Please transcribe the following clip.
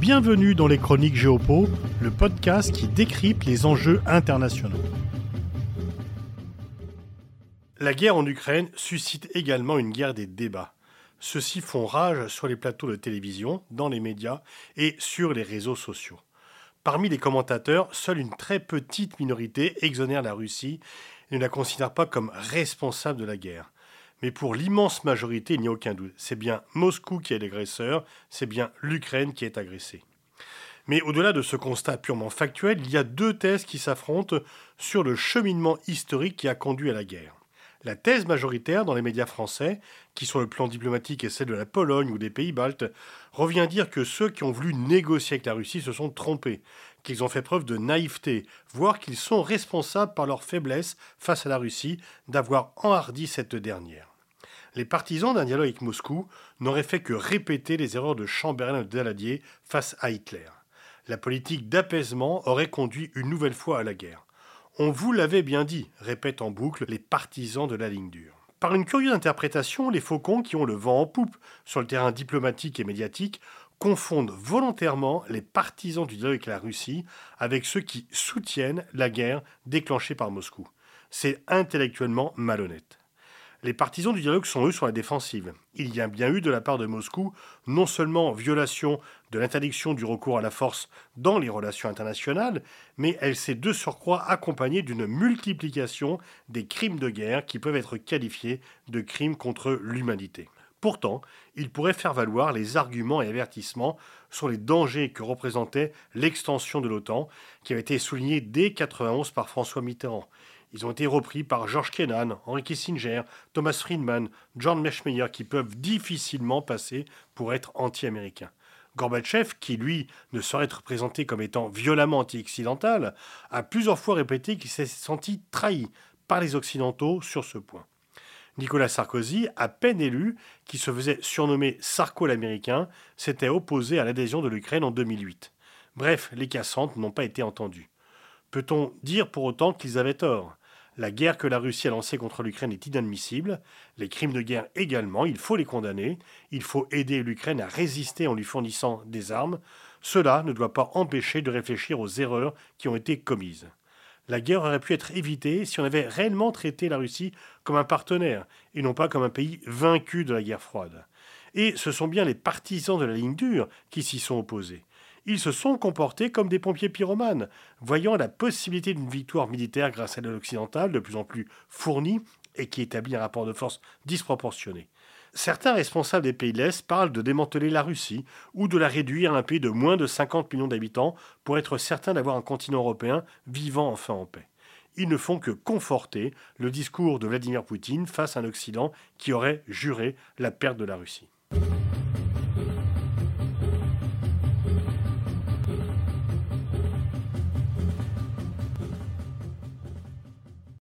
Bienvenue dans les Chroniques Géopo, le podcast qui décrypte les enjeux internationaux. La guerre en Ukraine suscite également une guerre des débats. Ceux-ci font rage sur les plateaux de télévision, dans les médias et sur les réseaux sociaux. Parmi les commentateurs, seule une très petite minorité exonère la Russie et ne la considère pas comme responsable de la guerre. Mais pour l'immense majorité, il n'y a aucun doute. C'est bien Moscou qui est l'agresseur, c'est bien l'Ukraine qui est agressée. Mais au-delà de ce constat purement factuel, il y a deux thèses qui s'affrontent sur le cheminement historique qui a conduit à la guerre. La thèse majoritaire dans les médias français, qui sur le plan diplomatique est celle de la Pologne ou des pays baltes, revient dire que ceux qui ont voulu négocier avec la Russie se sont trompés, qu'ils ont fait preuve de naïveté, voire qu'ils sont responsables par leur faiblesse face à la Russie d'avoir enhardi cette dernière les partisans d'un dialogue avec Moscou n'auraient fait que répéter les erreurs de Chamberlain et de Daladier face à Hitler. La politique d'apaisement aurait conduit une nouvelle fois à la guerre. On vous l'avait bien dit, répètent en boucle les partisans de la ligne dure. Par une curieuse interprétation, les faucons qui ont le vent en poupe sur le terrain diplomatique et médiatique confondent volontairement les partisans du dialogue avec la Russie avec ceux qui soutiennent la guerre déclenchée par Moscou. C'est intellectuellement malhonnête. Les partisans du dialogue sont eux sur la défensive. Il y a bien eu de la part de Moscou non seulement violation de l'interdiction du recours à la force dans les relations internationales, mais elle s'est de surcroît accompagnée d'une multiplication des crimes de guerre qui peuvent être qualifiés de crimes contre l'humanité. Pourtant, il pourrait faire valoir les arguments et avertissements sur les dangers que représentait l'extension de l'OTAN, qui avait été souligné dès 1991 par François Mitterrand. Ils ont été repris par George Kennan, Henry Kissinger, Thomas Friedman, John Meschmeyer, qui peuvent difficilement passer pour être anti-américains. Gorbatchev, qui lui ne saurait être présenté comme étant violemment anti-occidental, a plusieurs fois répété qu'il s'est senti trahi par les Occidentaux sur ce point. Nicolas Sarkozy, à peine élu, qui se faisait surnommer Sarko l'américain, s'était opposé à l'adhésion de l'Ukraine en 2008. Bref, les cassantes n'ont pas été entendues. Peut-on dire pour autant qu'ils avaient tort? La guerre que la Russie a lancée contre l'Ukraine est inadmissible. Les crimes de guerre également, il faut les condamner. Il faut aider l'Ukraine à résister en lui fournissant des armes. Cela ne doit pas empêcher de réfléchir aux erreurs qui ont été commises. La guerre aurait pu être évitée si on avait réellement traité la Russie comme un partenaire et non pas comme un pays vaincu de la guerre froide. Et ce sont bien les partisans de la ligne dure qui s'y sont opposés ils se sont comportés comme des pompiers pyromanes, voyant la possibilité d'une victoire militaire grâce à l'aide occidentale de plus en plus fournie et qui établit un rapport de force disproportionné. Certains responsables des pays de l'Est parlent de démanteler la Russie ou de la réduire à un pays de moins de 50 millions d'habitants pour être certain d'avoir un continent européen vivant enfin en paix. Ils ne font que conforter le discours de Vladimir Poutine face à un Occident qui aurait juré la perte de la Russie.